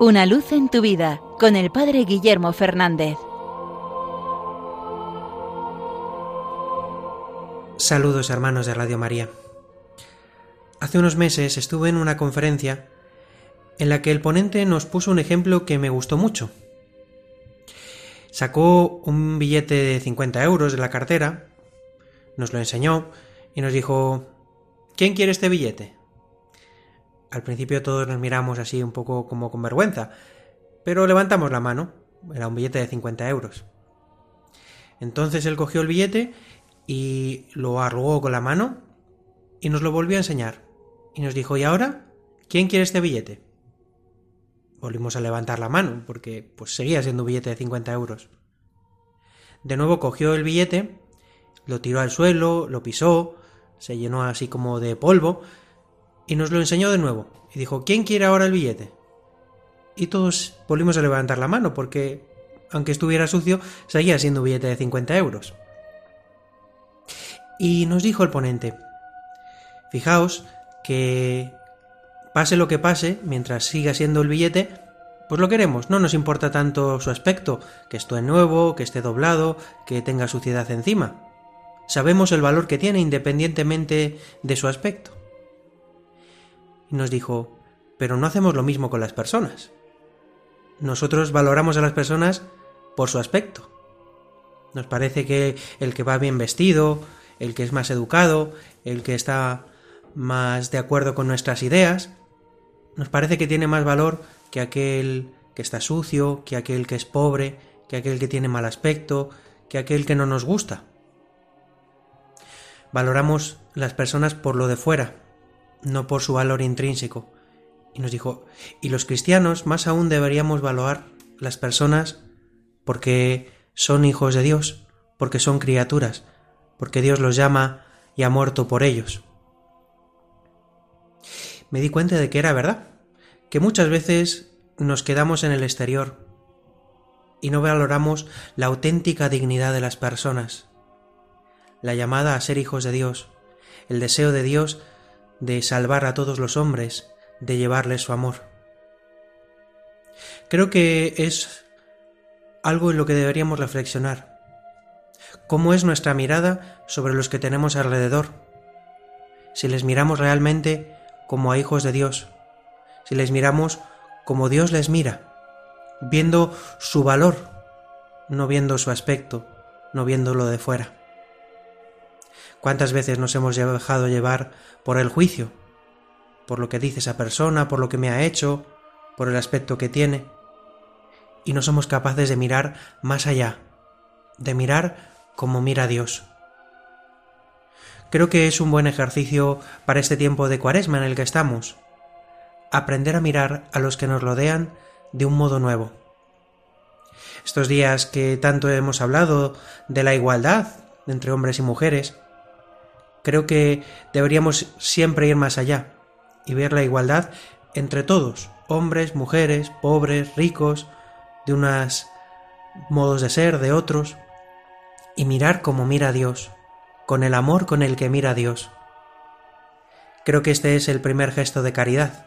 Una luz en tu vida con el Padre Guillermo Fernández. Saludos hermanos de Radio María. Hace unos meses estuve en una conferencia en la que el ponente nos puso un ejemplo que me gustó mucho. Sacó un billete de 50 euros de la cartera, nos lo enseñó y nos dijo, ¿quién quiere este billete? Al principio todos nos miramos así un poco como con vergüenza, pero levantamos la mano. Era un billete de 50 euros. Entonces él cogió el billete y lo arrugó con la mano y nos lo volvió a enseñar. Y nos dijo, ¿y ahora? ¿Quién quiere este billete? Volvimos a levantar la mano, porque pues seguía siendo un billete de 50 euros. De nuevo cogió el billete, lo tiró al suelo, lo pisó, se llenó así como de polvo, y nos lo enseñó de nuevo, y dijo, ¿quién quiere ahora el billete? Y todos volvimos a levantar la mano, porque, aunque estuviera sucio, seguía siendo un billete de 50 euros. Y nos dijo el ponente, fijaos que pase lo que pase, mientras siga siendo el billete, pues lo queremos, no nos importa tanto su aspecto, que esté nuevo, que esté doblado, que tenga suciedad encima. Sabemos el valor que tiene independientemente de su aspecto y nos dijo, pero no hacemos lo mismo con las personas. Nosotros valoramos a las personas por su aspecto. Nos parece que el que va bien vestido, el que es más educado, el que está más de acuerdo con nuestras ideas, nos parece que tiene más valor que aquel que está sucio, que aquel que es pobre, que aquel que tiene mal aspecto, que aquel que no nos gusta. Valoramos las personas por lo de fuera, no por su valor intrínseco. Y nos dijo, y los cristianos más aún deberíamos valorar las personas porque son hijos de Dios, porque son criaturas, porque Dios los llama y ha muerto por ellos. Me di cuenta de que era verdad, que muchas veces nos quedamos en el exterior y no valoramos la auténtica dignidad de las personas, la llamada a ser hijos de Dios, el deseo de Dios de salvar a todos los hombres, de llevarles su amor. Creo que es algo en lo que deberíamos reflexionar. ¿Cómo es nuestra mirada sobre los que tenemos alrededor? Si les miramos realmente como a hijos de Dios, si les miramos como Dios les mira, viendo su valor, no viendo su aspecto, no viéndolo de fuera. ¿Cuántas veces nos hemos dejado llevar por el juicio? Por lo que dice esa persona, por lo que me ha hecho, por el aspecto que tiene. Y no somos capaces de mirar más allá, de mirar como mira Dios. Creo que es un buen ejercicio para este tiempo de cuaresma en el que estamos. Aprender a mirar a los que nos rodean de un modo nuevo. Estos días que tanto hemos hablado de la igualdad entre hombres y mujeres, Creo que deberíamos siempre ir más allá y ver la igualdad entre todos, hombres, mujeres, pobres, ricos, de unos modos de ser, de otros, y mirar como mira Dios, con el amor con el que mira Dios. Creo que este es el primer gesto de caridad,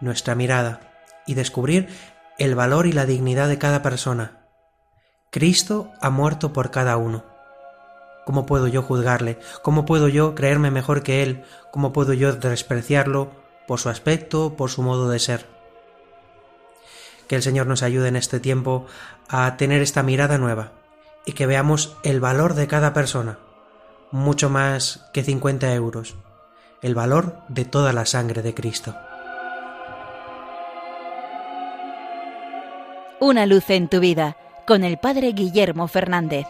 nuestra mirada, y descubrir el valor y la dignidad de cada persona. Cristo ha muerto por cada uno. ¿Cómo puedo yo juzgarle? ¿Cómo puedo yo creerme mejor que él? ¿Cómo puedo yo despreciarlo por su aspecto, por su modo de ser? Que el Señor nos ayude en este tiempo a tener esta mirada nueva y que veamos el valor de cada persona, mucho más que 50 euros, el valor de toda la sangre de Cristo. Una luz en tu vida con el Padre Guillermo Fernández.